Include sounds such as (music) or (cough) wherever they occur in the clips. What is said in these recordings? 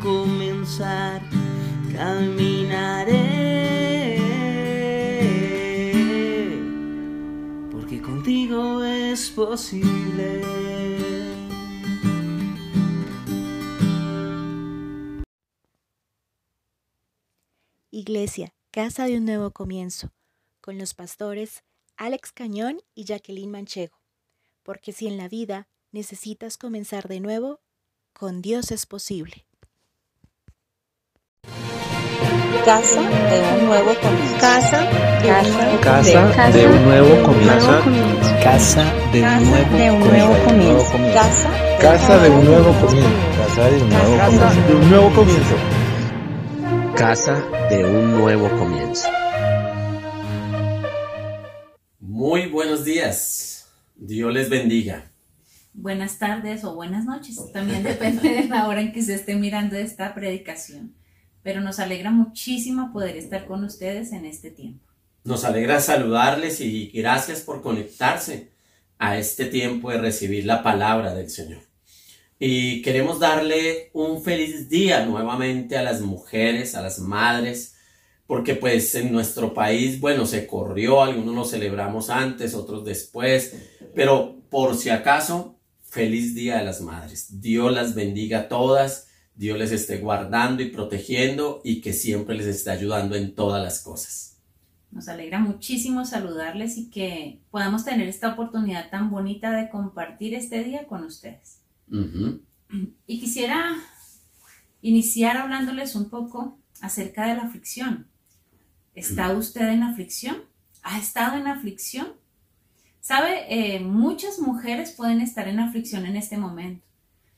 comenzar caminaré porque contigo es posible. Iglesia, Casa de un Nuevo Comienzo, con los pastores Alex Cañón y Jacqueline Manchego. Porque si en la vida necesitas comenzar de nuevo, con Dios es posible. Casa de un nuevo comienzo. Casa de un nuevo Casa de un nuevo comienzo. Casa de un nuevo de un nuevo comienzo. Casa Casa de un nuevo comienzo. Casa de un nuevo comienzo. De un nuevo comienzo. Casa de un nuevo comienzo. Muy buenos días. Dios les bendiga. buenas tardes o buenas noches. También depende de la hora en que se esté mirando esta predicación. Pero nos alegra muchísimo poder estar con ustedes en este tiempo. Nos alegra saludarles y gracias por conectarse a este tiempo de recibir la palabra del Señor. Y queremos darle un feliz día nuevamente a las mujeres, a las madres, porque pues en nuestro país, bueno, se corrió, algunos lo celebramos antes, otros después, pero por si acaso, feliz día de las madres. Dios las bendiga a todas, Dios les esté guardando y protegiendo y que siempre les esté ayudando en todas las cosas. Nos alegra muchísimo saludarles y que podamos tener esta oportunidad tan bonita de compartir este día con ustedes. Y quisiera iniciar hablándoles un poco acerca de la aflicción. ¿Está usted en aflicción? ¿Ha estado en aflicción? Sabe, Eh, muchas mujeres pueden estar en aflicción en este momento,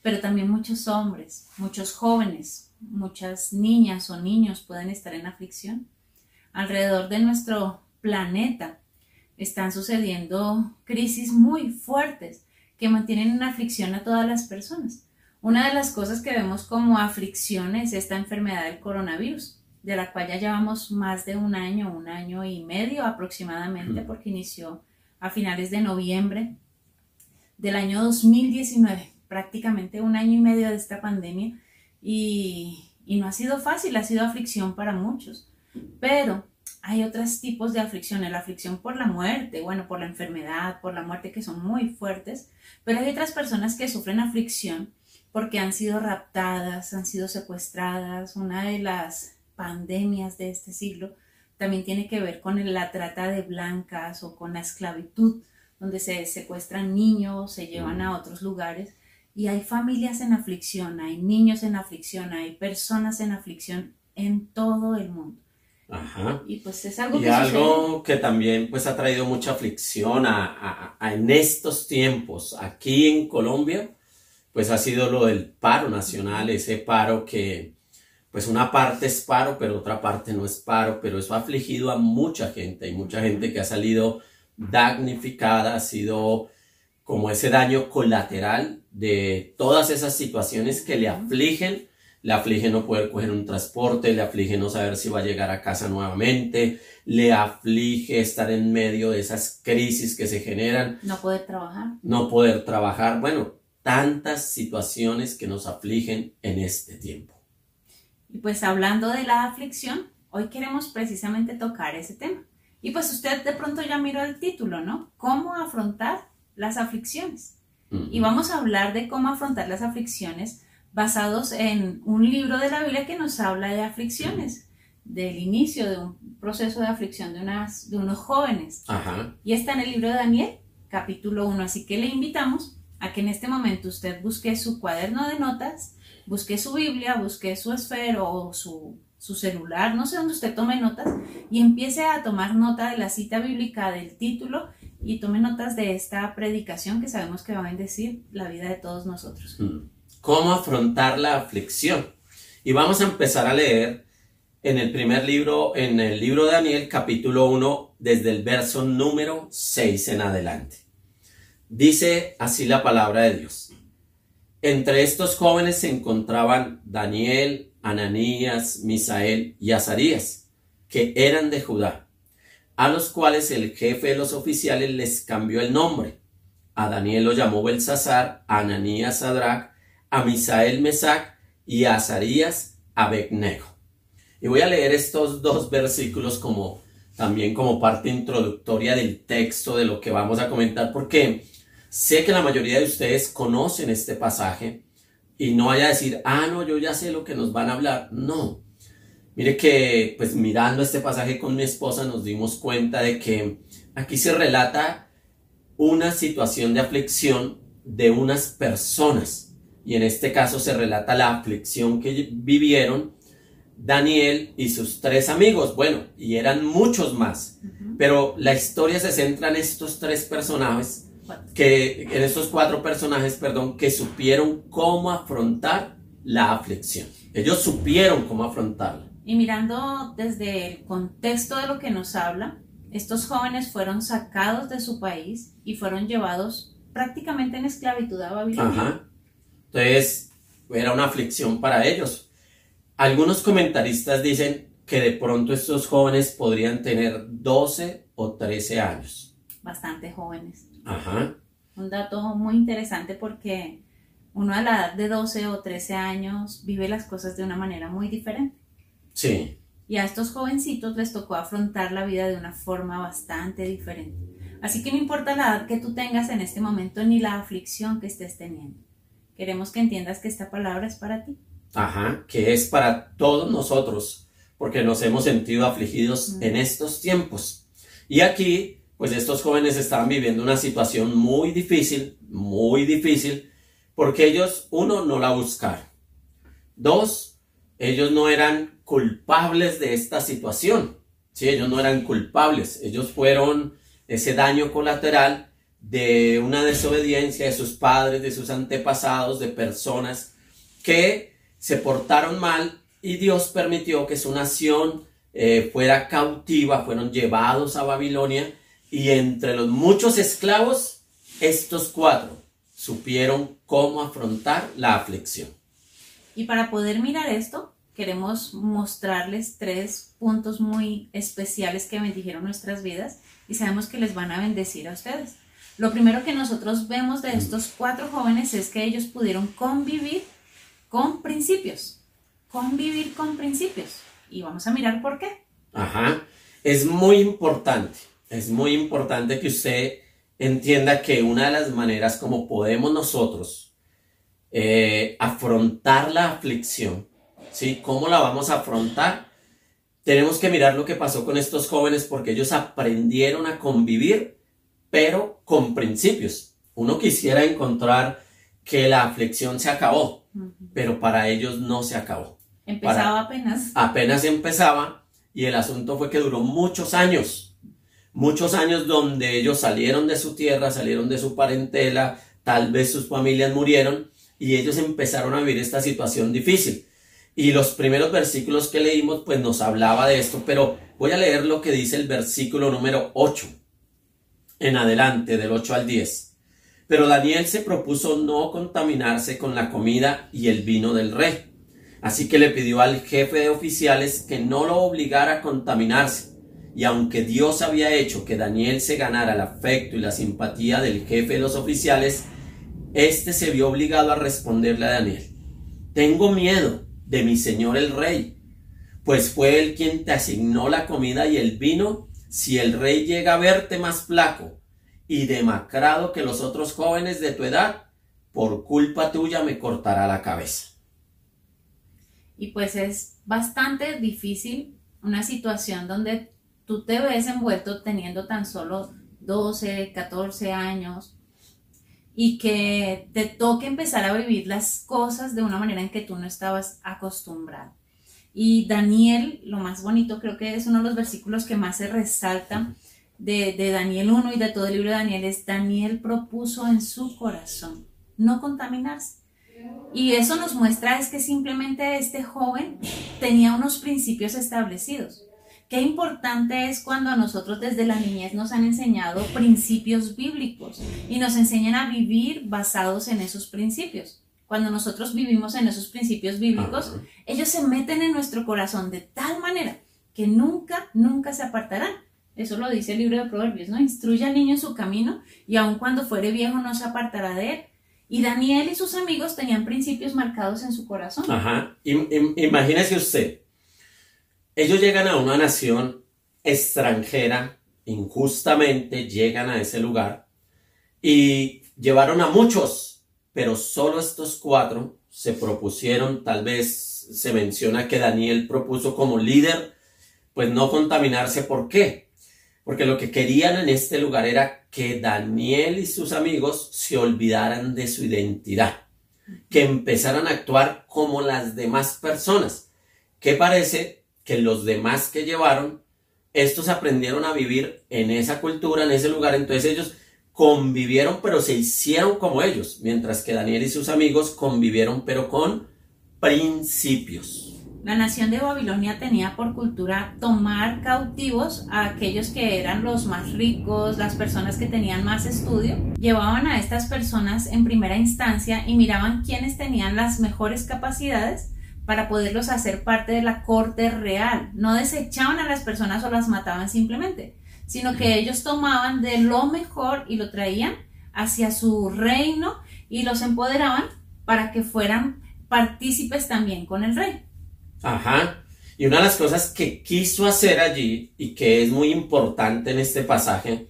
pero también muchos hombres, muchos jóvenes, muchas niñas o niños pueden estar en aflicción. Alrededor de nuestro planeta están sucediendo crisis muy fuertes que mantienen en aflicción a todas las personas. Una de las cosas que vemos como aflicción es esta enfermedad del coronavirus, de la cual ya llevamos más de un año, un año y medio aproximadamente, porque inició a finales de noviembre del año 2019, prácticamente un año y medio de esta pandemia, y, y no ha sido fácil, ha sido aflicción para muchos, pero hay otros tipos de aflicciones, la aflicción por la muerte, bueno, por la enfermedad, por la muerte, que son muy fuertes, pero hay otras personas que sufren aflicción porque han sido raptadas, han sido secuestradas. Una de las pandemias de este siglo también tiene que ver con la trata de blancas o con la esclavitud, donde se secuestran niños, se llevan a otros lugares y hay familias en aflicción, hay niños en aflicción, hay personas en aflicción en todo el mundo. Ajá. Y pues es algo Y que algo que también pues ha traído mucha aflicción a, a- a- en estos tiempos aquí en Colombia, pues ha sido lo del paro nacional, ese paro que pues una parte es paro, pero otra parte no es paro, pero eso ha afligido a mucha gente, hay mucha gente que ha salido damnificada, ha sido como ese daño colateral de todas esas situaciones que le afligen le aflige no poder coger un transporte, le aflige no saber si va a llegar a casa nuevamente, le aflige estar en medio de esas crisis que se generan, no poder trabajar. no poder trabajar, bueno, tantas situaciones que nos afligen en este tiempo. Y pues hablando de la aflicción, hoy queremos precisamente tocar ese tema. Y pues usted de pronto ya miró el título, ¿no? ¿Cómo afrontar las aflicciones? Y vamos a hablar de cómo afrontar las aflicciones basados en un libro de la Biblia que nos habla de aflicciones, del inicio de un proceso de aflicción de, unas, de unos jóvenes. Ajá. Y está en el libro de Daniel, capítulo 1. Así que le invitamos a que en este momento usted busque su cuaderno de notas, busque su Biblia, busque su esfero o su, su celular, no sé dónde usted tome notas, y empiece a tomar nota de la cita bíblica del título y tome notas de esta predicación que sabemos que va a bendecir la vida de todos nosotros. Mm. cómo afrontar la aflicción. Y vamos a empezar a leer en el primer libro, en el libro de Daniel, capítulo 1, desde el verso número 6 en adelante. Dice así la palabra de Dios. Entre estos jóvenes se encontraban Daniel, Ananías, Misael y Azarías, que eran de Judá, a los cuales el jefe de los oficiales les cambió el nombre. A Daniel lo llamó Belsasar, a Ananías Sadrach, a Misael Mesac y a Azarías Abednego. Y voy a leer estos dos versículos como también como parte introductoria del texto de lo que vamos a comentar, porque Sé que la mayoría de ustedes conocen este pasaje y no vaya a decir, ah, no, yo ya sé lo que nos van a hablar. No. Mire que, pues mirando este pasaje con mi esposa nos dimos cuenta de que aquí se relata una situación de aflicción de unas personas. Y en este caso se relata la aflicción que vivieron Daniel y sus tres amigos. Bueno, y eran muchos más. Pero la historia se centra en estos tres personajes que en estos cuatro personajes, perdón, que supieron cómo afrontar la aflicción. Ellos supieron cómo afrontarla. Y mirando desde el contexto de lo que nos habla, estos jóvenes fueron sacados de su país y fueron llevados prácticamente en esclavitud a Babilonia. Ajá. Entonces, era una aflicción para ellos. Algunos comentaristas dicen que de pronto estos jóvenes podrían tener 12 o 13 años. Bastante jóvenes. Ajá. Un dato muy interesante porque uno a la edad de 12 o 13 años vive las cosas de una manera muy diferente. Sí. Y a estos jovencitos les tocó afrontar la vida de una forma bastante diferente. Así que no importa la edad que tú tengas en este momento ni la aflicción que estés teniendo. Queremos que entiendas que esta palabra es para ti. Ajá, que es para todos nosotros, porque nos hemos sentido afligidos en estos tiempos. Y aquí pues estos jóvenes estaban viviendo una situación muy difícil, muy difícil, porque ellos, uno, no la buscaron. Dos, ellos no eran culpables de esta situación. Sí, ellos no eran culpables. Ellos fueron ese daño colateral de una desobediencia de sus padres, de sus antepasados, de personas que se portaron mal y Dios permitió que su nación eh, fuera cautiva, fueron llevados a Babilonia y entre los muchos esclavos, estos cuatro supieron cómo afrontar la aflicción. Y para poder mirar esto, queremos mostrarles tres puntos muy especiales que bendijeron nuestras vidas y sabemos que les van a bendecir a ustedes. Lo primero que nosotros vemos de estos cuatro jóvenes es que ellos pudieron convivir con principios, convivir con principios. Y vamos a mirar por qué. Ajá, es muy importante es muy importante que usted entienda que una de las maneras como podemos nosotros eh, afrontar la aflicción, ¿sí? ¿Cómo la vamos a afrontar? Tenemos que mirar lo que pasó con estos jóvenes porque ellos aprendieron a convivir, pero con principios. Uno quisiera encontrar que la aflicción se acabó, pero para ellos no se acabó. Empezaba apenas. Apenas empezaba y el asunto fue que duró muchos años muchos años donde ellos salieron de su tierra, salieron de su parentela, tal vez sus familias murieron y ellos empezaron a vivir esta situación difícil. Y los primeros versículos que leímos pues nos hablaba de esto, pero voy a leer lo que dice el versículo número 8 en adelante, del 8 al 10. Pero Daniel se propuso no contaminarse con la comida y el vino del rey. Así que le pidió al jefe de oficiales que no lo obligara a contaminarse y aunque Dios había hecho que Daniel se ganara el afecto y la simpatía del jefe de los oficiales, éste se vio obligado a responderle a Daniel, tengo miedo de mi señor el rey, pues fue él quien te asignó la comida y el vino, si el rey llega a verte más flaco y demacrado que los otros jóvenes de tu edad, por culpa tuya me cortará la cabeza. Y pues es bastante difícil una situación donde tú te ves envuelto teniendo tan solo 12, 14 años y que te toque empezar a vivir las cosas de una manera en que tú no estabas acostumbrado. Y Daniel, lo más bonito, creo que es uno de los versículos que más se resalta de, de Daniel 1 y de todo el libro de Daniel, es Daniel propuso en su corazón no contaminarse. Y eso nos muestra es que simplemente este joven tenía unos principios establecidos. Qué importante es cuando a nosotros desde la niñez nos han enseñado principios bíblicos y nos enseñan a vivir basados en esos principios. Cuando nosotros vivimos en esos principios bíblicos, ellos se meten en nuestro corazón de tal manera que nunca, nunca se apartarán. Eso lo dice el libro de Proverbios, ¿no? Instruye al niño en su camino y aun cuando fuere viejo no se apartará de él. Y Daniel y sus amigos tenían principios marcados en su corazón. Ajá. imagínese usted, ellos llegan a una nación extranjera, injustamente llegan a ese lugar y llevaron a muchos, pero solo estos cuatro se propusieron, tal vez se menciona que Daniel propuso como líder, pues no contaminarse. ¿Por qué? Porque lo que querían en este lugar era que Daniel y sus amigos se olvidaran de su identidad, que empezaran a actuar como las demás personas. ¿Qué parece que los demás que llevaron, estos aprendieron a vivir en esa cultura, en ese lugar, entonces ellos convivieron pero se hicieron como ellos, mientras que Daniel y sus amigos convivieron pero con principios. La nación de Babilonia tenía por cultura tomar cautivos a aquellos que eran los más ricos, las personas que tenían más estudio. Llevaban a estas personas en primera instancia y miraban quiénes tenían las mejores capacidades para poderlos hacer parte de la corte real. No desechaban a las personas o las mataban simplemente, sino que ellos tomaban de lo mejor y lo traían hacia su reino y los empoderaban para que fueran partícipes también con el rey. Ajá. Y una de las cosas que quiso hacer allí y que es muy importante en este pasaje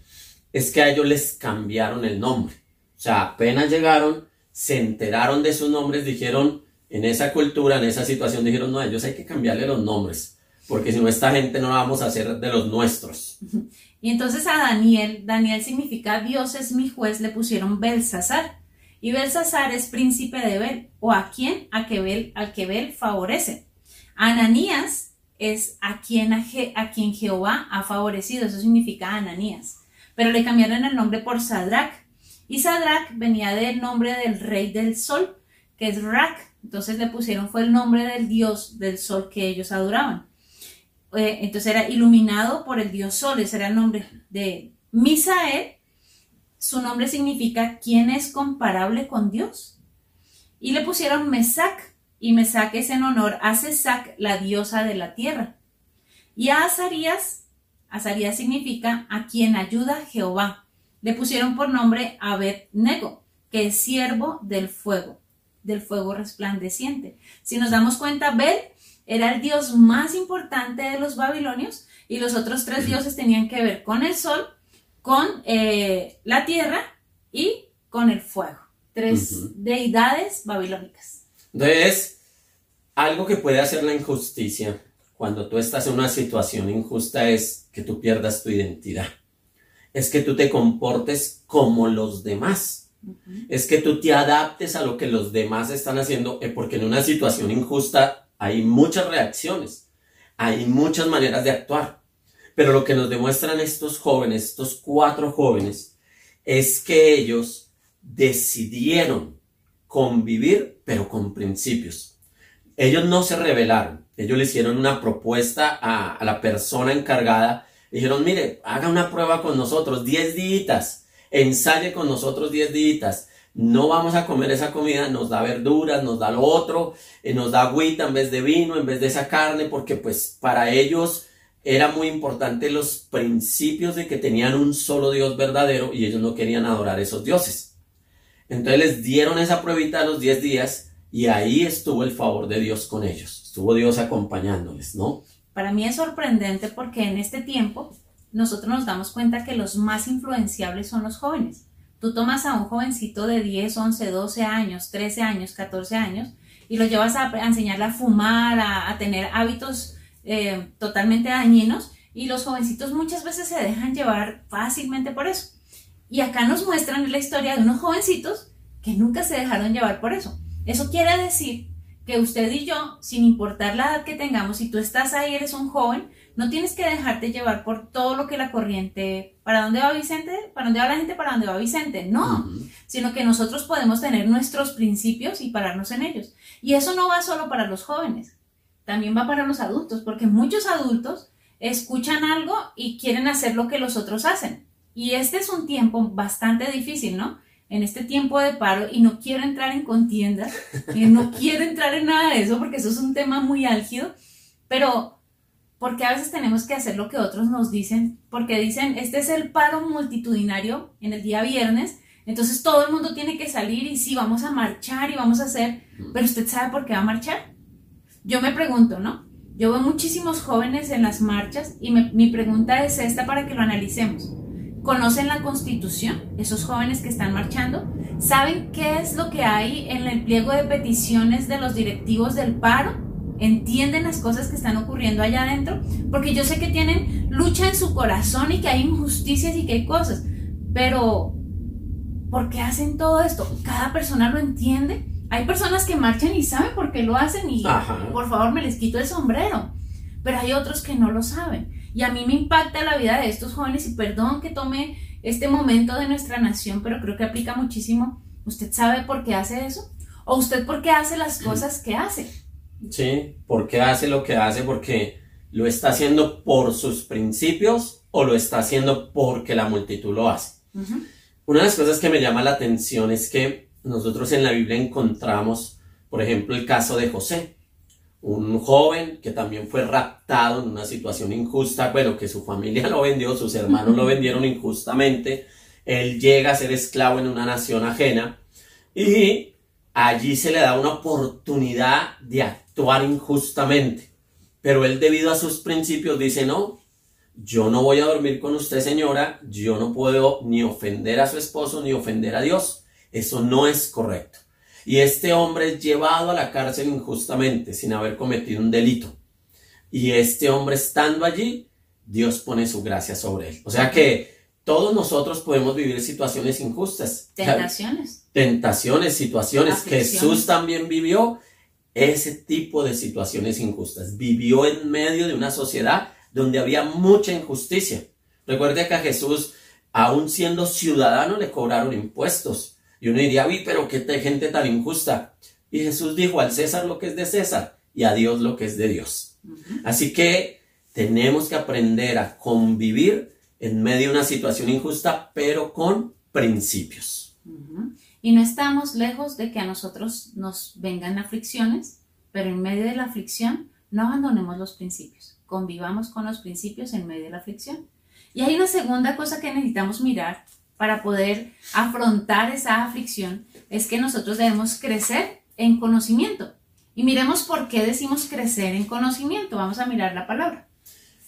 es que a ellos les cambiaron el nombre. O sea, apenas llegaron, se enteraron de sus nombres, dijeron, en esa cultura, en esa situación, dijeron, no, a ellos hay que cambiarle los nombres, porque si no, esta gente no la vamos a hacer de los nuestros. Y entonces a Daniel, Daniel significa Dios es mi juez, le pusieron Belsasar. Y Belsasar es príncipe de Bel, o a quien, a que Bel, al que Bel favorece. Ananías es a quien, a, quien Jehová ha favorecido, eso significa Ananías. Pero le cambiaron el nombre por Sadrach. Y Sadrach venía del nombre del rey del sol, que es Rak. Entonces le pusieron, fue el nombre del dios del sol que ellos adoraban. Eh, entonces era iluminado por el dios sol, ese era el nombre de Misael. Su nombre significa ¿quién es comparable con Dios? Y le pusieron Mesac, y me saques en honor a Cesac, la diosa de la tierra. Y a Azarías, Azarías significa a quien ayuda Jehová. Le pusieron por nombre Abed-Nego, que es siervo del fuego, del fuego resplandeciente. Si nos damos cuenta, Abed era el dios más importante de los babilonios y los otros tres dioses tenían que ver con el sol, con eh, la tierra y con el fuego. Tres deidades babilónicas. Entonces, algo que puede hacer la injusticia cuando tú estás en una situación injusta es que tú pierdas tu identidad. Es que tú te comportes como los demás. Es que tú te adaptes a lo que los demás están haciendo, eh, porque en una situación injusta hay muchas reacciones, hay muchas maneras de actuar. Pero lo que nos demuestran estos jóvenes, estos cuatro jóvenes, es que ellos decidieron convivir, pero con principios. Ellos no se rebelaron, ellos le hicieron una propuesta a, la persona encargada, dijeron, mire, haga una prueba con nosotros, 10 días, ensaye con nosotros 10 días, no vamos a comer esa comida, nos da verduras, nos da lo otro, eh, nos da agüita en vez de vino, en vez de esa carne, porque pues para ellos era muy importante los principios de que tenían un solo Dios verdadero y ellos no querían adorar esos dioses. Entonces les dieron esa pruebita a los 10 días y ahí estuvo el favor de Dios con ellos. Estuvo Dios acompañándoles, ¿no? Para mí es sorprendente porque en este tiempo nosotros nos damos cuenta que los más influenciables son los jóvenes. Tú tomas a un jovencito de 10, 11, 12 años, 13 años, 14 años y lo llevas a, enseñarle a fumar, a, tener hábitos eh, totalmente dañinos y los jovencitos muchas veces se dejan llevar fácilmente por eso. Y acá nos muestran la historia de unos jovencitos que nunca se dejaron llevar por eso. Eso quiere decir que usted y yo, sin importar la edad que tengamos, si tú estás ahí, eres un joven, no tienes que dejarte llevar por todo lo que la corriente, ¿para dónde va Vicente? ¿Para dónde va la gente? ¿Para dónde va Vicente? No, sino que nosotros podemos tener nuestros principios y pararnos en ellos. Y eso no va solo para los jóvenes, también va para los adultos, porque muchos adultos escuchan algo y quieren hacer lo que los otros hacen. Y este es un tiempo bastante difícil, ¿no? En este tiempo de paro y no quiero entrar en contiendas, y no quiero entrar en nada de eso porque eso es un tema muy álgido, pero porque a veces tenemos que hacer lo que otros nos dicen, porque dicen, este es el paro multitudinario en el día viernes, entonces todo el mundo tiene que salir y sí, vamos a marchar y vamos a hacer, pero usted sabe por qué va a marchar. Yo me pregunto, ¿no? Yo veo muchísimos jóvenes en las marchas y mi pregunta es esta para que lo analicemos. ¿Conocen la constitución? Esos jóvenes que están marchando. ¿Saben qué es lo que hay en el pliego de peticiones de los directivos del paro? Entienden las cosas que están ocurriendo allá adentro, porque yo sé que tienen lucha en su corazón y que hay injusticias y que hay cosas, pero ¿por qué hacen todo esto? ¿Cada persona lo entiende? Hay personas que marchan y saben por qué lo hacen y por favor me les quito el sombrero, pero hay otros que no lo saben. Y a mí me impacta la vida de estos jóvenes y perdón que tome este momento de nuestra nación, pero creo que aplica muchísimo. ¿Usted sabe por qué hace eso? ¿O usted por qué hace las cosas que hace? ¿Sí? ¿Por qué hace lo que hace? Porque lo está haciendo por sus principios o lo está haciendo porque la multitud lo hace. Una de las cosas que me llama la atención es que nosotros en la Biblia encontramos, por ejemplo, el caso de José, un joven que también fue raptado en una situación injusta, bueno, que su familia (laughs) lo vendió, sus hermanos lo vendieron injustamente, él llega a ser esclavo en una nación ajena y allí se le da una oportunidad de actuar injustamente. Pero él debido a sus principios dice, no, yo no voy a dormir con usted señora, yo no puedo ni ofender a su esposo ni ofender a Dios. Eso no es correcto. Y este hombre es llevado a la cárcel injustamente, sin haber cometido un delito. Y este hombre estando allí, Dios pone su gracia sobre él. O sea que todos nosotros podemos vivir situaciones injustas. Tentaciones. Tentaciones, situaciones. Jesús también vivió ese tipo de situaciones injustas. Vivió en medio de una sociedad donde había mucha injusticia. Recuerde que a Jesús, aún siendo ciudadano, le cobraron impuestos. Y uno diría, uy, pero qué gente tan injusta. Y Jesús dijo al César lo que es de César y a Dios lo que es de Dios. Así que tenemos que aprender a convivir en medio de una situación injusta, pero con principios. Y no estamos lejos de que a nosotros nos vengan aflicciones, pero en medio de la aflicción no abandonemos los principios, convivamos con los principios en medio de la aflicción. Y hay una segunda cosa que necesitamos mirar para poder afrontar esa aflicción, es que nosotros debemos crecer en conocimiento. Y miremos por qué decimos crecer en conocimiento. Vamos a mirar la palabra.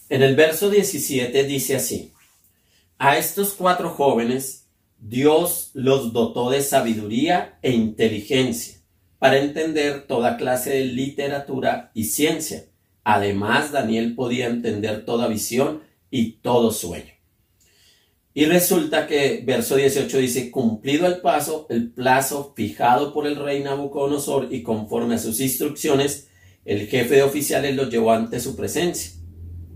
En el verso 17 dice así, a estos cuatro jóvenes Dios los dotó de sabiduría e inteligencia para entender toda clase de literatura y ciencia. Además, Daniel podía entender toda visión y todo sueño. Y resulta que verso 18 dice, cumplido el paso, el plazo fijado por el rey Nabucodonosor y conforme a sus instrucciones, el jefe de oficiales los llevó ante su presencia.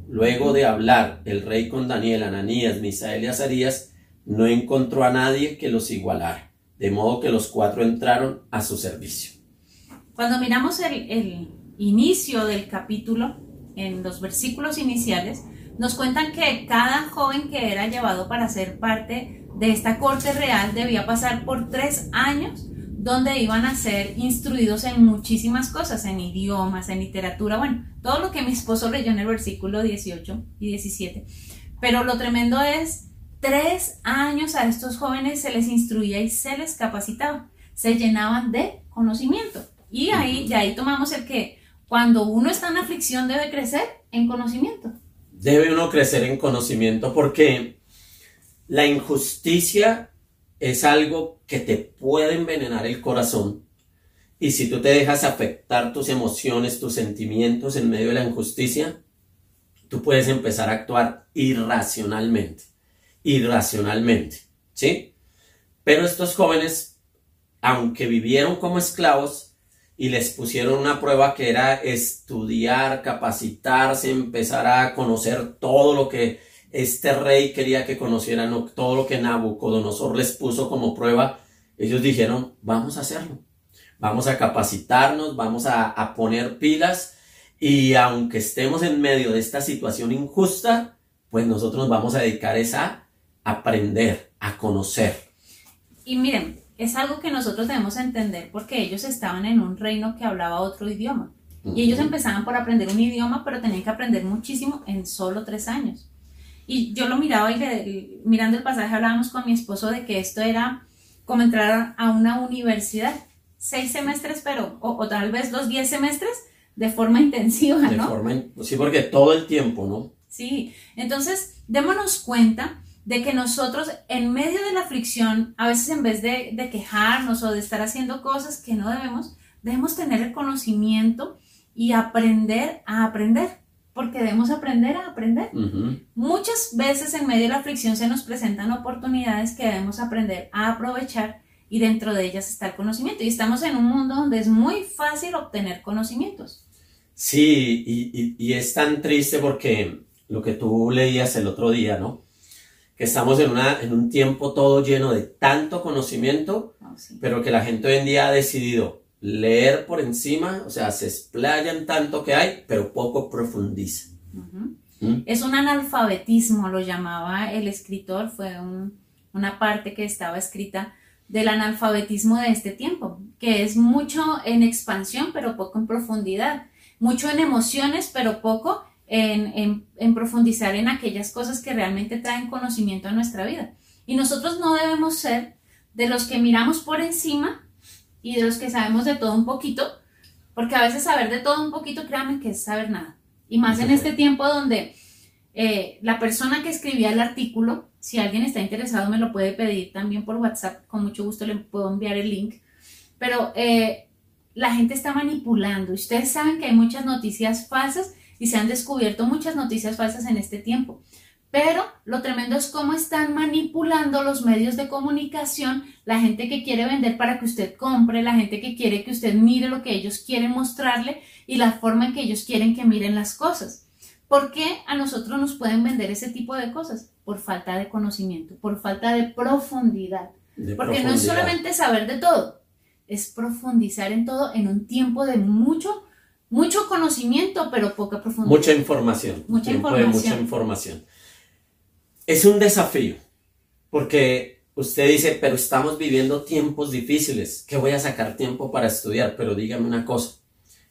Luego de hablar el rey con Daniel, Ananías, Misael y Azarías, no encontró a nadie que los igualara, de modo que los cuatro entraron a su servicio. Cuando miramos el, inicio del capítulo, en los versículos iniciales, nos cuentan que cada joven que era llevado para ser parte de esta corte real debía pasar por tres años donde iban a ser instruidos en muchísimas cosas, en idiomas, en literatura, bueno, todo lo que mi esposo leyó en el versículo 18 y 17. Pero lo tremendo es, tres años a estos jóvenes se les instruía y se les capacitaba, se llenaban de conocimiento. Y ahí, de ahí tomamos el que cuando uno está en aflicción debe crecer en conocimiento. Debe uno crecer en conocimiento porque la injusticia es algo que te puede envenenar el corazón. Y si tú te dejas afectar tus emociones, tus sentimientos en medio de la injusticia, tú puedes empezar a actuar irracionalmente. Irracionalmente. ¿Sí? Pero estos jóvenes, aunque vivieron como esclavos, y les pusieron una prueba que era estudiar, capacitarse, empezar a conocer todo lo que este rey quería que conocieran, todo lo que Nabucodonosor les puso como prueba, ellos dijeron, vamos a hacerlo, vamos a capacitarnos, vamos a, poner pilas y aunque estemos en medio de esta situación injusta, pues nosotros nos vamos a dedicar a aprender, a conocer. Y miren, es algo que nosotros debemos entender porque ellos estaban en un reino que hablaba otro idioma. Y ellos empezaban por aprender un idioma, pero tenían que aprender muchísimo en solo tres años. Y yo lo miraba y mirando el pasaje hablábamos con mi esposo de que esto era como entrar a una universidad. Seis semestres, pero, o, tal vez los diez semestres de forma (laughs) intensiva, ¿no? De forma, sí, porque todo el tiempo, ¿no? Sí, entonces démonos cuenta de que nosotros en medio de la aflicción, a veces en vez de, quejarnos o de estar haciendo cosas que no debemos, debemos tener el conocimiento y aprender a aprender, porque debemos aprender a aprender. Muchas veces en medio de la aflicción se nos presentan oportunidades que debemos aprender a aprovechar y dentro de ellas está el conocimiento. Y estamos en un mundo donde es muy fácil obtener conocimientos. Sí, y, y es tan triste porque lo que tú leías el otro día, ¿no? Que estamos en, una, en un tiempo todo lleno de tanto conocimiento, ah, pero que la gente hoy en día ha decidido leer por encima, o sea, se explayan tanto que hay, pero poco profundiza. ¿Mm? Es un analfabetismo, lo llamaba el escritor, fue una parte que estaba escrita del analfabetismo de este tiempo, que es mucho en expansión, pero poco en profundidad, mucho en emociones, pero poco en, profundizar en aquellas cosas que realmente traen conocimiento a nuestra vida. Y nosotros no debemos ser de los que miramos por encima y de los que sabemos de todo un poquito, porque a veces saber de todo un poquito, créanme que es saber nada. Y más en este tiempo donde eh, la persona que escribía el artículo, si alguien está interesado, me lo puede pedir también por WhatsApp, con mucho gusto le puedo enviar el link. Pero eh, la gente está manipulando. Ustedes saben que hay muchas noticias falsas y se han descubierto muchas noticias falsas en este tiempo. Pero lo tremendo es cómo están manipulando los medios de comunicación, la gente que quiere vender para que usted compre, la gente que quiere que usted mire lo que ellos quieren mostrarle y la forma en que ellos quieren que miren las cosas. ¿Por qué a nosotros nos pueden vender ese tipo de cosas? Por falta de conocimiento, por falta de profundidad. Porque no es solamente saber de todo, es profundizar en todo en un tiempo de mucho mucho conocimiento, pero poca profundidad. Mucha información. Mucha información. mucha información. Es un desafío, porque usted dice, pero estamos viviendo tiempos difíciles, que voy a sacar tiempo para estudiar, pero dígame una cosa,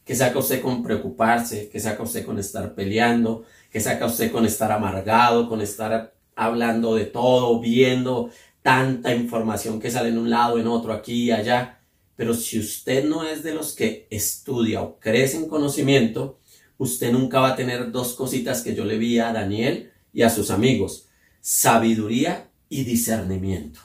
que saca usted con preocuparse, que saca usted con estar peleando, que saca usted con estar amargado, con estar hablando de todo, viendo tanta información que sale en un lado, en otro, aquí y allá. Pero si usted no es de los que estudia o crece en conocimiento, usted nunca va a tener dos cositas que yo le vi a Daniel y a sus amigos, sabiduría y discernimiento.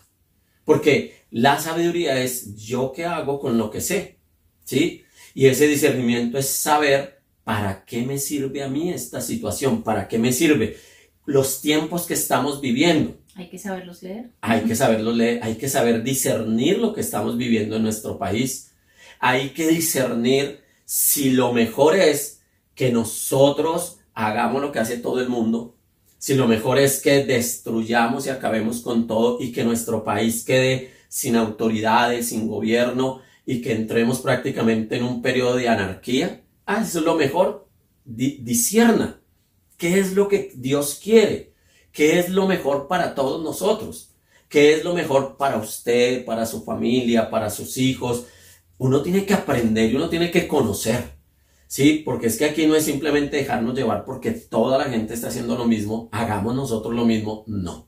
Porque la sabiduría es yo qué hago con lo que sé, ¿sí? Y ese discernimiento es saber para qué me sirve a mí esta situación, para qué me sirve los tiempos que estamos viviendo. Hay que saberlos leer. Hay que saberlos leer, hay que saber discernir lo que estamos viviendo en nuestro país. Hay que discernir si lo mejor es que nosotros hagamos lo que hace todo el mundo, si lo mejor es que destruyamos y acabemos con todo y que nuestro país quede sin autoridades, sin gobierno y que entremos prácticamente en un periodo de anarquía. Ah, eso es lo mejor. discierna. ¿Qué es lo que Dios quiere? Qué es lo mejor para todos nosotros, qué es lo mejor para usted, para su familia, para sus hijos. Uno tiene que aprender y uno tiene que conocer. Sí, porque es que aquí no es simplemente dejarnos llevar porque toda la gente está haciendo lo mismo, hagamos nosotros lo mismo, no.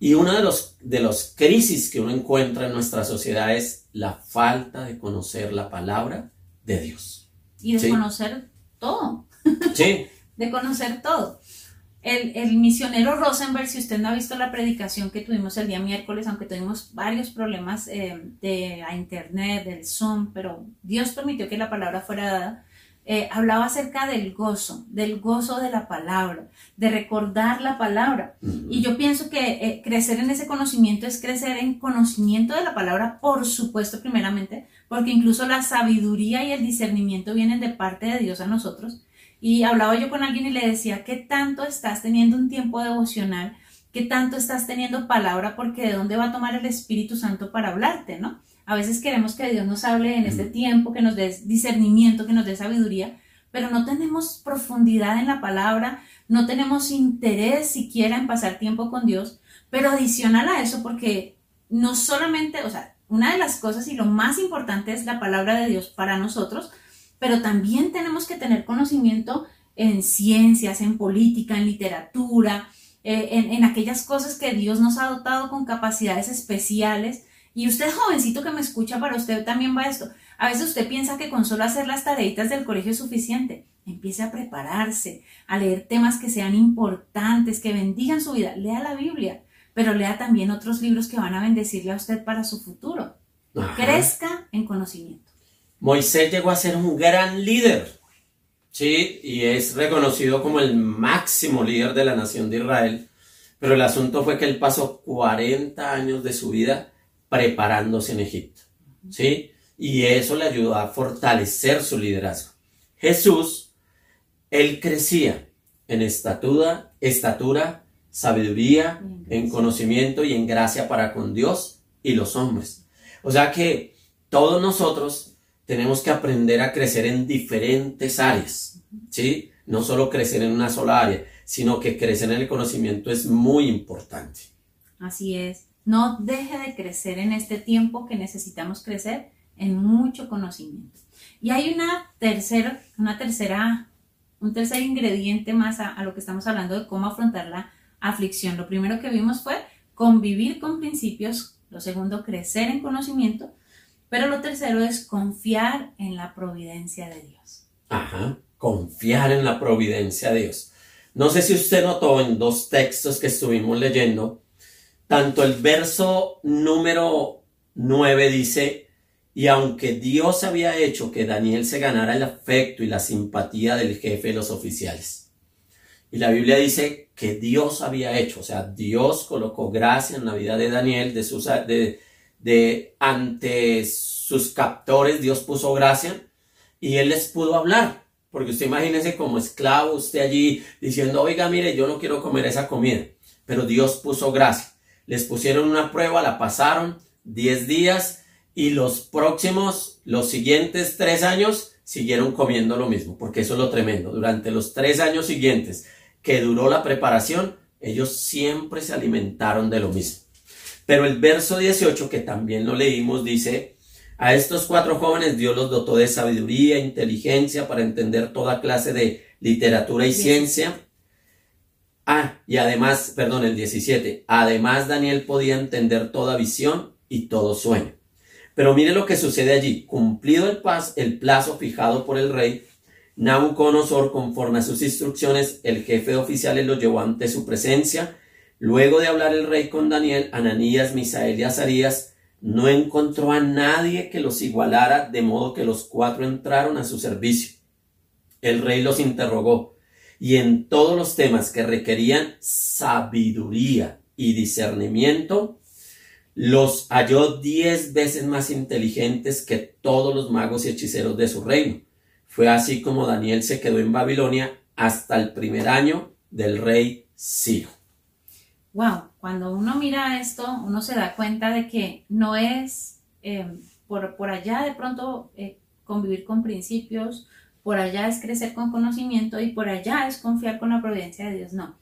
Y una de los de los crisis que uno encuentra en nuestra sociedad es la falta de conocer la palabra de Dios. Y de conocer todo. Sí. (laughs) de conocer todo. El, misionero Rosenberg, si usted no ha visto la predicación que tuvimos el día miércoles, aunque tuvimos varios problemas eh, de a internet, del Zoom, pero Dios permitió que la palabra fuera dada. eh, hablaba acerca del gozo, del gozo de la palabra, de recordar la palabra. Y yo pienso que eh, crecer en ese conocimiento es crecer en conocimiento de la palabra, por supuesto, primeramente, porque incluso la sabiduría y el discernimiento vienen de parte de Dios a nosotros. Y hablaba yo con alguien y le decía, ¿qué tanto estás teniendo un tiempo devocional? ¿Qué tanto estás teniendo palabra? Porque de dónde va a tomar el Espíritu Santo para hablarte, ¿no? A veces queremos que Dios nos hable en este tiempo, que nos dé discernimiento, que nos dé sabiduría, pero no tenemos profundidad en la palabra, no tenemos interés siquiera en pasar tiempo con Dios, pero adicional a eso, porque no solamente, o sea, una de las cosas y lo más importante es la palabra de Dios para nosotros, pero también tenemos que tener conocimiento en ciencias, en política, en literatura, eh, en, en aquellas cosas que Dios nos ha dotado con capacidades especiales y usted, jovencito que me escucha, para usted también va esto. A veces usted piensa que con solo hacer las tareitas del colegio es suficiente. Empiece a prepararse, a leer temas que sean importantes, que bendigan su vida. Lea la Biblia, pero lea también otros libros que van a bendecirle a usted para su futuro. Crezca en conocimiento. Moisés llegó a ser un gran líder, ¿sí? Y es reconocido como el máximo líder de la nación de Israel. Pero el asunto fue que él pasó 40 años de su vida preparándose en Egipto. ¿Sí? Y eso le ayudó a fortalecer su liderazgo. Jesús, él crecía en estatura, estatura, sabiduría, en conocimiento y en gracia para con Dios y los hombres. O sea que todos nosotros tenemos que aprender a crecer en diferentes áreas, ¿sí? No solo crecer en una sola área, sino que crecer en el conocimiento es muy importante. Así es. No deje de crecer en este tiempo que necesitamos crecer en mucho conocimiento. Y hay una tercera, una tercera, un tercer ingrediente más a, lo que estamos hablando de cómo afrontar la aflicción. Lo primero que vimos fue convivir con principios, lo segundo, crecer en conocimiento, pero lo tercero es confiar en la providencia de Dios. Ajá, confiar en la providencia de Dios. No sé si usted notó en dos textos que estuvimos leyendo, tanto el verso número 9 dice, y aunque Dios había hecho que Daniel se ganara el afecto y la simpatía del jefe de los oficiales. Y la Biblia dice que Dios había hecho, o sea, Dios colocó gracia en la vida de Daniel, de sus, de, de ante sus captores, Dios puso gracia y él les pudo hablar. Porque usted imagínese como esclavo, usted allí diciendo, oiga, mire, yo no quiero comer esa comida. Pero Dios puso gracia les pusieron una prueba, la pasaron 10 días y los próximos, los siguientes tres años, siguieron comiendo lo mismo, porque eso es lo tremendo. Durante los tres años siguientes que duró la preparación, ellos siempre se alimentaron de lo mismo. Pero el verso 18, que también lo leímos, dice, a estos cuatro jóvenes Dios los dotó de sabiduría, inteligencia para entender toda clase de literatura y ciencia Ah, y además, perdón, el 17. Además, Daniel podía entender toda visión y todo sueño. Pero mire lo que sucede allí. Cumplido el, el plazo fijado por el rey, Nabucodonosor, conforme a sus instrucciones, el jefe de oficiales lo llevó ante su presencia. Luego de hablar el rey con Daniel, Ananías, Misael y Azarías, no encontró a nadie que los igualara, de modo que los cuatro entraron a su servicio. El rey los interrogó y en todos los temas que requerían sabiduría y discernimiento, los halló diez veces más inteligentes que todos los magos y hechiceros de su reino. Fue así como Daniel se quedó en Babilonia hasta el primer año del rey Ciro. Wow, cuando uno mira esto, uno se da cuenta de que no es eh, por, por, allá de pronto eh, convivir con principios, por allá es crecer con conocimiento y por allá es confiar con la providencia de Dios. No,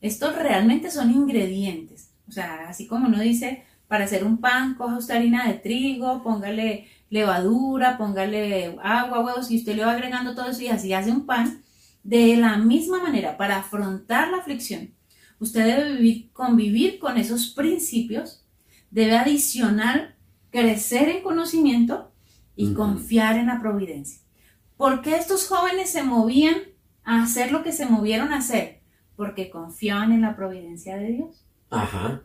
estos realmente son ingredientes. O sea, así como uno dice, para hacer un pan, coja usted harina de trigo, póngale levadura, póngale agua, huevos, y usted le va agregando todo eso y así hace un pan. De la misma manera, para afrontar la aflicción, usted debe vivir, convivir con esos principios, debe adicionar, crecer en conocimiento y confiar en la providencia. ¿Por qué estos jóvenes se movían a hacer lo que se movieron a hacer? Porque confiaban en la providencia de Dios. Ajá.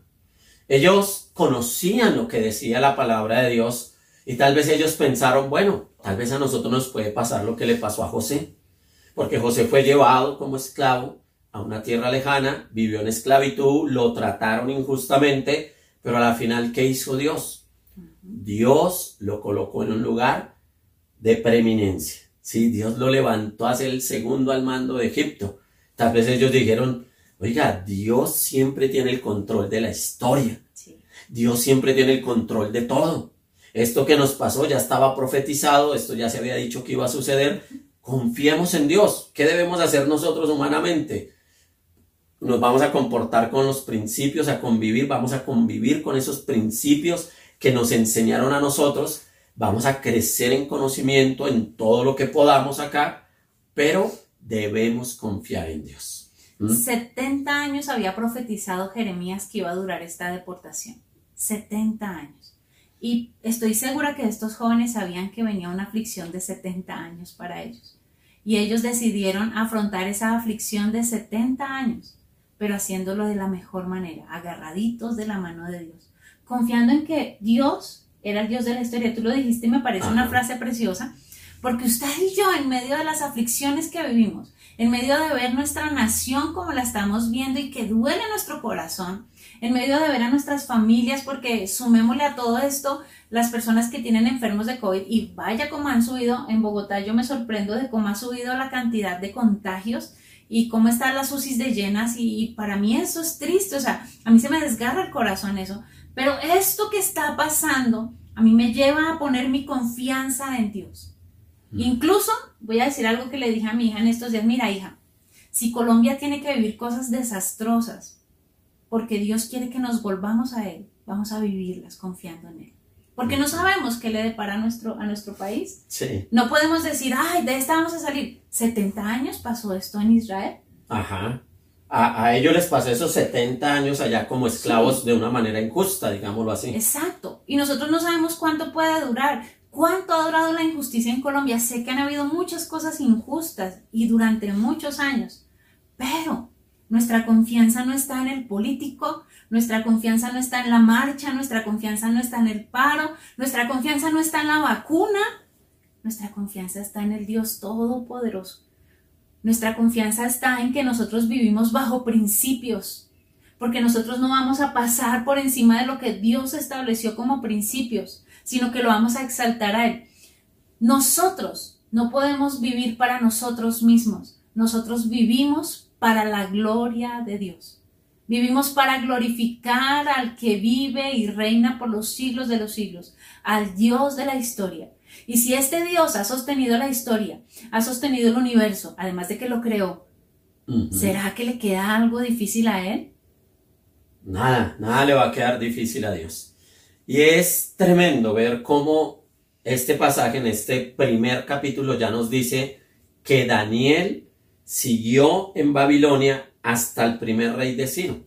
Ellos conocían lo que decía la palabra de Dios y tal vez ellos pensaron, bueno, Tal vez a nosotros nos puede pasar lo que le pasó a José, porque José fue llevado como esclavo a una tierra lejana, vivió en esclavitud, lo trataron injustamente, pero a la final, ¿qué hizo Dios? Dios lo colocó en un lugar de preeminencia. Sí, Dios lo levantó a ser el segundo al mando de Egipto. Tal vez ellos dijeron, oiga, Dios siempre tiene el control de la historia. Dios siempre tiene el control de todo. Esto que nos pasó ya estaba profetizado, esto ya se había dicho que iba a suceder. Confiemos en Dios. ¿Qué debemos hacer nosotros humanamente? Nos vamos a comportar con los principios, a convivir, vamos a convivir con esos principios que nos enseñaron a nosotros vamos a crecer en conocimiento en todo lo que podamos acá, pero debemos confiar en Dios. 70 ¿Mm? años había profetizado Jeremías que iba a durar esta deportación. 70 años. Y estoy segura que estos jóvenes sabían que venía una aflicción de 70 años para ellos. Y ellos decidieron afrontar esa aflicción de 70 años, pero haciéndolo de la mejor manera, agarraditos de la mano de Dios, confiando en que Dios era el Dios de la historia. Tú lo dijiste y me parece una frase preciosa, porque usted y yo, en medio de las aflicciones que vivimos, en medio de ver nuestra nación como la estamos viendo y que duele nuestro corazón, en medio de ver a nuestras familias, porque sumémosle a todo esto las personas que tienen enfermos de COVID y vaya como han subido, en Bogotá yo me sorprendo de cómo ha subido la cantidad de contagios y cómo están las UCIs de llenas y, y para mí eso es triste, o sea, a mí se me desgarra el corazón eso, pero esto que está pasando a mí me lleva a poner mi confianza en Dios. Mm. Incluso voy a decir algo que le dije a mi hija en estos días, mira hija, si Colombia tiene que vivir cosas desastrosas, porque Dios quiere que nos volvamos a Él, vamos a vivirlas confiando en Él. Porque no sabemos qué le depara a nuestro, a nuestro país. Sí. No podemos decir, ay, de esta vamos a salir. 70 años pasó esto en Israel. Ajá a, ellos les pasó esos 70 años allá como esclavos de una manera injusta, digámoslo así. Exacto. Y nosotros no sabemos cuánto puede durar. ¿Cuánto ha durado la injusticia en Colombia? Sé que han habido muchas cosas injustas y durante muchos años, pero nuestra confianza no está en el político, nuestra confianza no está en la marcha, nuestra confianza no está en el paro, nuestra confianza no está en la vacuna, nuestra confianza está en el Dios Todopoderoso nuestra confianza está en que nosotros vivimos bajo principios, porque nosotros no vamos a pasar por encima de lo que Dios estableció como principios, sino que lo vamos a exaltar a Él. Nosotros no podemos vivir para nosotros mismos, nosotros vivimos para la gloria de Dios. Vivimos para glorificar al que vive y reina por los siglos de los siglos, al Dios de la historia. Y si este Dios ha sostenido la historia, ha sostenido el universo, además de que lo creó, ¿será que le queda algo difícil a Él? Nada, nada le va a quedar difícil a Dios. Y es tremendo ver cómo este pasaje en este primer capítulo ya nos dice que Daniel siguió en Babilonia hasta el primer rey de Ciro.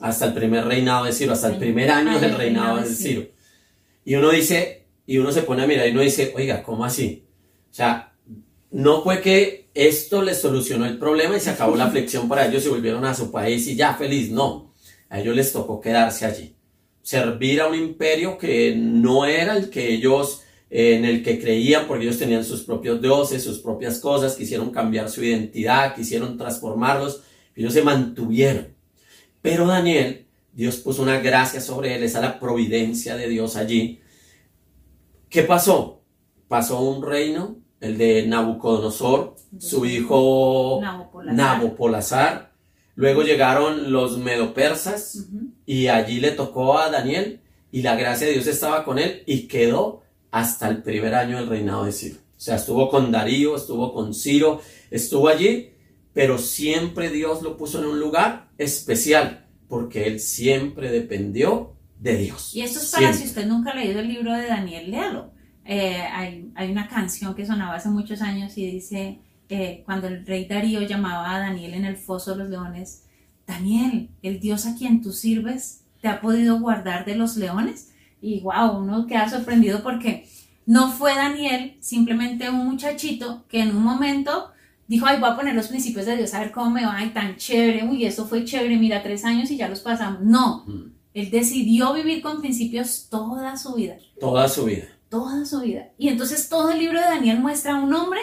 Hasta el primer reinado de Ciro, hasta el primer año del reinado de Ciro. Y uno dice, y uno se pone a mirar y uno dice, oiga, ¿cómo así? O sea, no fue que esto les solucionó el problema y se acabó la aflicción para ellos y volvieron a su país y ya feliz, no. A ellos les tocó quedarse allí. Servir a un imperio que no era el que ellos, en el que creían, porque ellos tenían sus propios dioses, sus propias cosas, quisieron cambiar su identidad, quisieron transformarlos, ellos se mantuvieron. Pero Daniel, Dios puso una gracia sobre él, esa la providencia de Dios allí, ¿Qué pasó? Pasó un reino, el de Nabucodonosor, su hijo Nabopolazar. Luego llegaron los medopersas y allí le tocó a Daniel y la gracia de Dios estaba con él y quedó hasta el primer año del reinado de Ciro. O sea, estuvo con Darío, estuvo con Ciro, estuvo allí, pero siempre Dios lo puso en un lugar especial porque él siempre dependió de Dios. Y esto es para si usted nunca ha leído el libro de Daniel, léalo. Eh, hay, hay, una canción que sonaba hace muchos años y dice, eh, cuando el rey Darío llamaba a Daniel en el foso de los leones, Daniel, el Dios a quien tú sirves, ¿te ha podido guardar de los leones? Y wow, uno queda sorprendido porque no fue Daniel simplemente un muchachito que en un momento dijo, ay, voy a poner los principios de Dios a ver cómo me va, ay, tan chévere, uy, eso fue chévere, mira, tres años y ya los pasamos. No, mm. Él decidió vivir con principios toda su vida. Toda su vida. toda su vida. Y entonces todo el libro de Daniel muestra a un hombre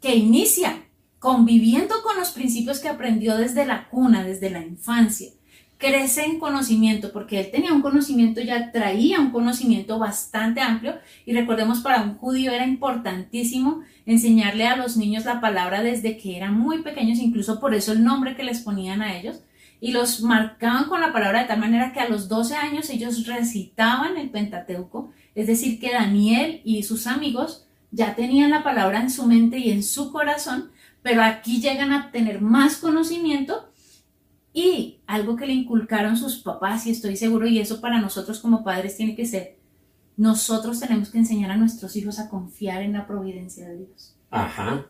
que inicia conviviendo con los principios que aprendió desde la cuna, desde la infancia. Crece en conocimiento, porque él tenía un conocimiento, ya traía un conocimiento bastante amplio. Y recordemos, para un judío era importantísimo enseñarle a los niños la palabra desde que eran muy pequeños, incluso por eso el nombre que les ponían a ellos. Y los marcaban con la palabra de tal manera que a los 12 años ellos recitaban el Pentateuco, es decir, que Daniel y sus amigos ya tenían la palabra en su mente y en su corazón pero aquí llegan a tener más conocimiento y algo que le inculcaron sus papás, y estoy seguro, y eso para nosotros como padres tiene que ser, nosotros tenemos que enseñar a nuestros hijos a confiar en la providencia de Dios. Ajá.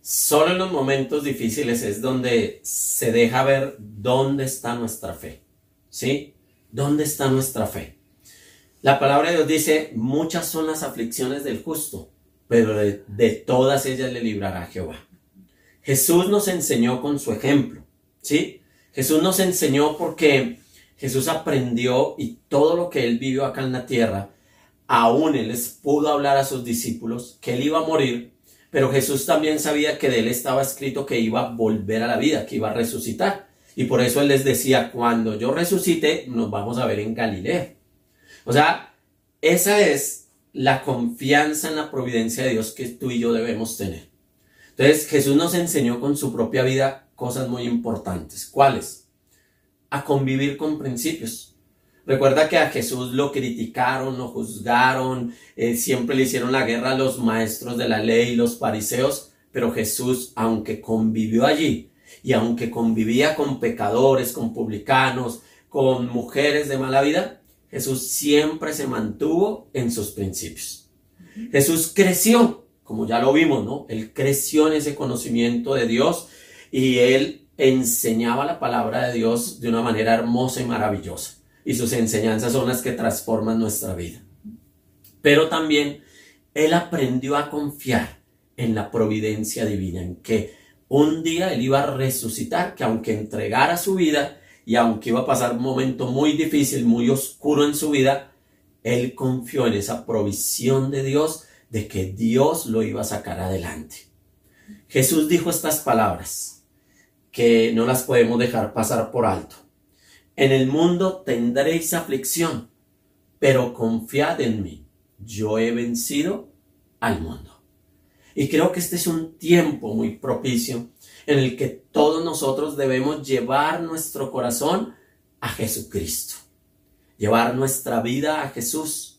Solo en los momentos difíciles es donde se deja ver dónde está nuestra fe. ¿Sí? ¿Dónde está nuestra fe? La palabra de Dios dice, muchas son las aflicciones del justo, pero de, de todas ellas le librará Jehová. Jesús nos enseñó con su ejemplo, ¿sí? Jesús nos enseñó porque Jesús aprendió y todo lo que él vivió acá en la tierra, aún él les pudo hablar a sus discípulos que él iba a morir, pero Jesús también sabía que de él estaba escrito que iba a volver a la vida, que iba a resucitar. Y por eso él les decía, cuando yo resucite, nos vamos a ver en Galilea. O sea, esa es la confianza en la providencia de Dios que tú y yo debemos tener. Entonces Jesús nos enseñó con su propia vida cosas muy importantes. ¿Cuáles? A convivir con principios. Recuerda que a Jesús lo criticaron, lo juzgaron, eh, siempre le hicieron la guerra a los maestros de la ley, los fariseos, pero Jesús, aunque convivió allí y aunque convivía con pecadores, con publicanos, con mujeres de mala vida, Jesús siempre se mantuvo en sus principios. Jesús creció como ya lo vimos, ¿no? Él creció en ese conocimiento de Dios y él enseñaba la palabra de Dios de una manera hermosa y maravillosa. Y sus enseñanzas son las que transforman nuestra vida. Pero también él aprendió a confiar en la providencia divina, en que un día él iba a resucitar, que aunque entregara su vida y aunque iba a pasar un momento muy difícil, muy oscuro en su vida, él confió en esa provisión de Dios de que Dios lo iba a sacar adelante. Jesús dijo estas palabras que no las podemos dejar pasar por alto. En el mundo tendréis aflicción, pero confiad en mí. Yo he vencido al mundo. Y creo que este es un tiempo muy propicio en el que todos nosotros debemos llevar nuestro corazón a Jesucristo, llevar nuestra vida a Jesús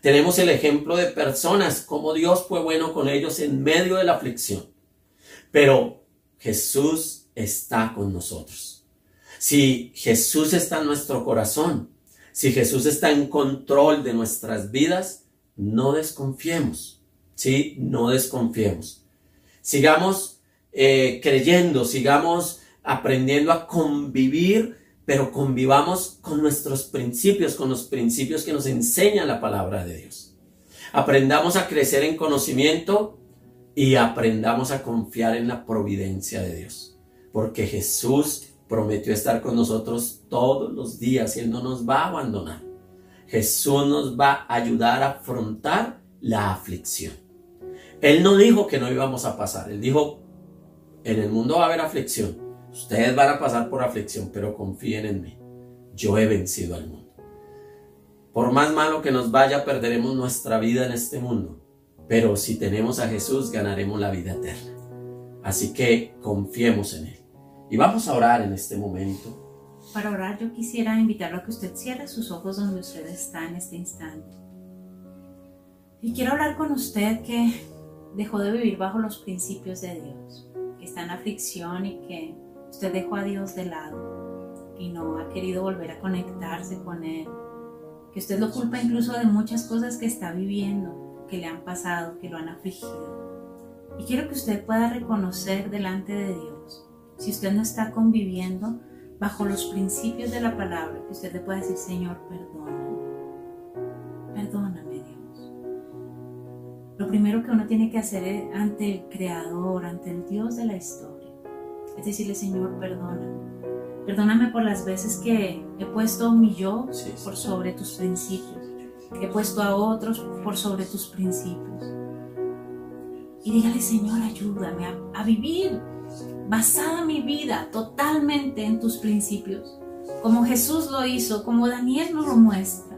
tenemos el ejemplo de personas, como Dios fue bueno con ellos en medio de la aflicción. Pero Jesús está con nosotros. Si Jesús está en nuestro corazón, si Jesús está en control de nuestras vidas, no desconfiemos. Sí, no desconfiemos. Sigamos eh, creyendo, sigamos aprendiendo a convivir pero convivamos con nuestros principios, con los principios que nos enseña la palabra de Dios. Aprendamos a crecer en conocimiento y aprendamos a confiar en la providencia de Dios, porque Jesús prometió estar con nosotros todos los días y Él no nos va a abandonar. Jesús nos va a ayudar a afrontar la aflicción. Él no dijo que no íbamos a pasar, Él dijo, en el mundo va a haber aflicción, Ustedes van a pasar por aflicción, pero confíen en mí. Yo he vencido al mundo. Por más malo que nos vaya, perderemos nuestra vida en este mundo. Pero si tenemos a Jesús, ganaremos la vida eterna. Así que confiemos en Él. Y vamos a orar en este momento. Para orar yo quisiera invitarlo a que usted cierre sus ojos donde usted está en este instante. Y quiero hablar con usted que dejó de vivir bajo los principios de Dios, que está en aflicción y que Usted dejó a Dios de lado y no ha querido volver a conectarse con Él. Que usted lo culpa incluso de muchas cosas que está viviendo, que le han pasado, que lo han afligido. Y quiero que usted pueda reconocer delante de Dios, si usted no está conviviendo bajo los principios de la palabra, que usted le pueda decir, Señor, perdóname. Perdóname, Dios. Lo primero que uno tiene que hacer es ante el Creador, ante el Dios de la historia es decirle, Señor, perdóname. Perdóname por las veces que he puesto mi yo por sobre tus principios. He puesto a otros por sobre tus principios. Y dígale, Señor, ayúdame a, a vivir basada mi vida totalmente en tus principios, como Jesús lo hizo, como Daniel nos lo muestra.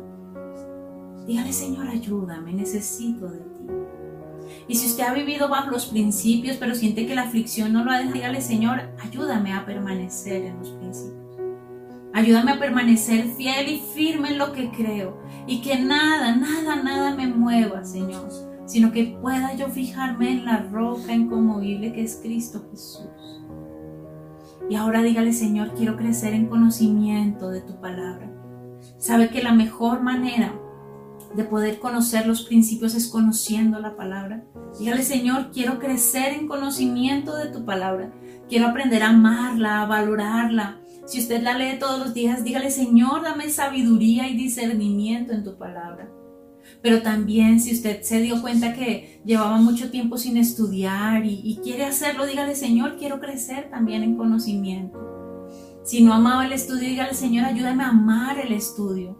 Dígale, Señor, ayúdame, necesito de ti. Y si usted ha vivido bajo los principios, pero siente que la aflicción no lo ha dejado, dígale, Señor, ayúdame a permanecer en los principios. Ayúdame a permanecer fiel y firme en lo que creo. Y que nada, nada, nada me mueva, Señor. Sino que pueda yo fijarme en la roca inconmovible que es Cristo Jesús. Y ahora dígale, Señor, quiero crecer en conocimiento de tu palabra. Sabe que la mejor manera de poder conocer los principios es conociendo la palabra. Dígale, Señor, quiero crecer en conocimiento de tu palabra. Quiero aprender a amarla, a valorarla. Si usted la lee todos los días, dígale, Señor, dame sabiduría y discernimiento en tu palabra. Pero también si usted se dio cuenta que llevaba mucho tiempo sin estudiar y, quiere hacerlo, dígale, Señor, quiero crecer también en conocimiento. Si no amaba el estudio, dígale, Señor, ayúdame a amar el estudio.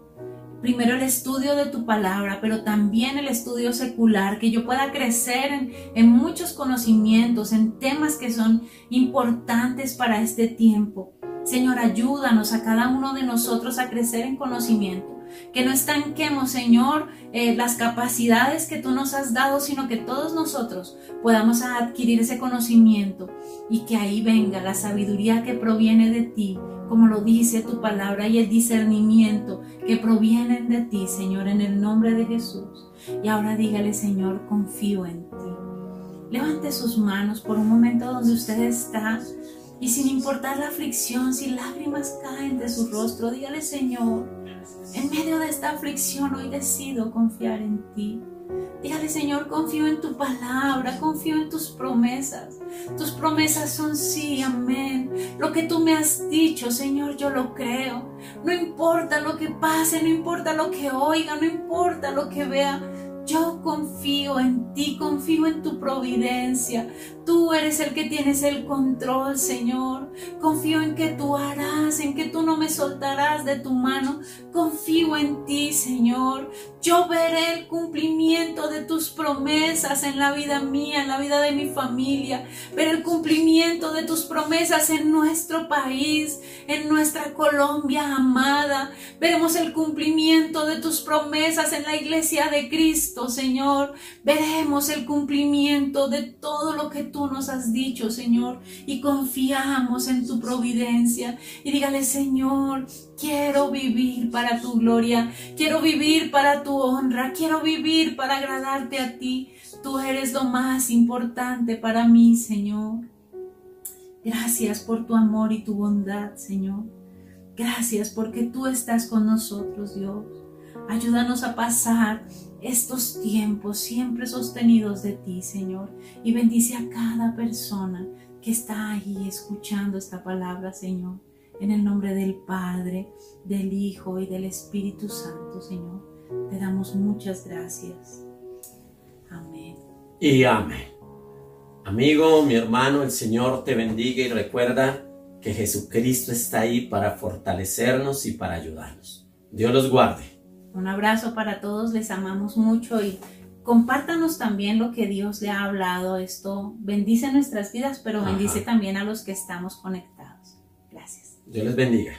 Primero el estudio de tu palabra, pero también el estudio secular, que yo pueda crecer en, en muchos conocimientos, en temas que son importantes para este tiempo. Señor, ayúdanos a cada uno de nosotros a crecer en conocimiento que no estanquemos, Señor, eh, las capacidades que tú nos has dado, sino que todos nosotros podamos adquirir ese conocimiento y que ahí venga la sabiduría que proviene de ti, como lo dice tu palabra, y el discernimiento que provienen de ti, Señor, en el nombre de Jesús. Y ahora dígale, Señor, confío en ti. Levante sus manos por un momento donde usted está y sin importar la aflicción, si lágrimas caen de su rostro, dígale, Señor, en medio de esta aflicción hoy decido confiar en ti. Dígale, Señor, confío en tu palabra, confío en tus promesas. Tus promesas son sí, amén. Lo que tú me has dicho, Señor, yo lo creo. No importa lo que pase, no importa lo que oiga, no importa lo que vea. Yo confío en ti, confío en tu providencia. Tú eres el que tienes el control, Señor. Confío en que tú harás, en que tú no me soltarás de tu mano. Confío en ti, Señor. Yo veré el cumplimiento de tus promesas en la vida mía, en la vida de mi familia. Veré el cumplimiento de tus promesas en nuestro país, en nuestra Colombia amada. Veremos el cumplimiento de tus promesas en la iglesia de Cristo, Señor. Veremos el cumplimiento de todo lo que tú nos has dicho, Señor, y confiamos en tu providencia. Y dígale, Señor, quiero vivir para tu gloria, quiero vivir para tu honra, quiero vivir para agradarte a ti. Tú eres lo más importante para mí, Señor. Gracias por tu amor y tu bondad, Señor. Gracias porque tú estás con nosotros, Dios. Ayúdanos a pasar estos tiempos siempre sostenidos de ti, Señor, y bendice a cada persona que está ahí escuchando esta palabra, Señor. En el nombre del Padre, del Hijo y del Espíritu Santo, Señor, te damos muchas gracias. Amén. Y amén. Amigo, mi hermano, el Señor te bendiga y recuerda que Jesucristo está ahí para fortalecernos y para ayudarnos. Dios los guarde. Un abrazo para todos, les amamos mucho y compártanos también lo que Dios le ha hablado. Esto bendice nuestras vidas, pero bendice también a los que estamos conectados. Gracias. Dios les bendiga.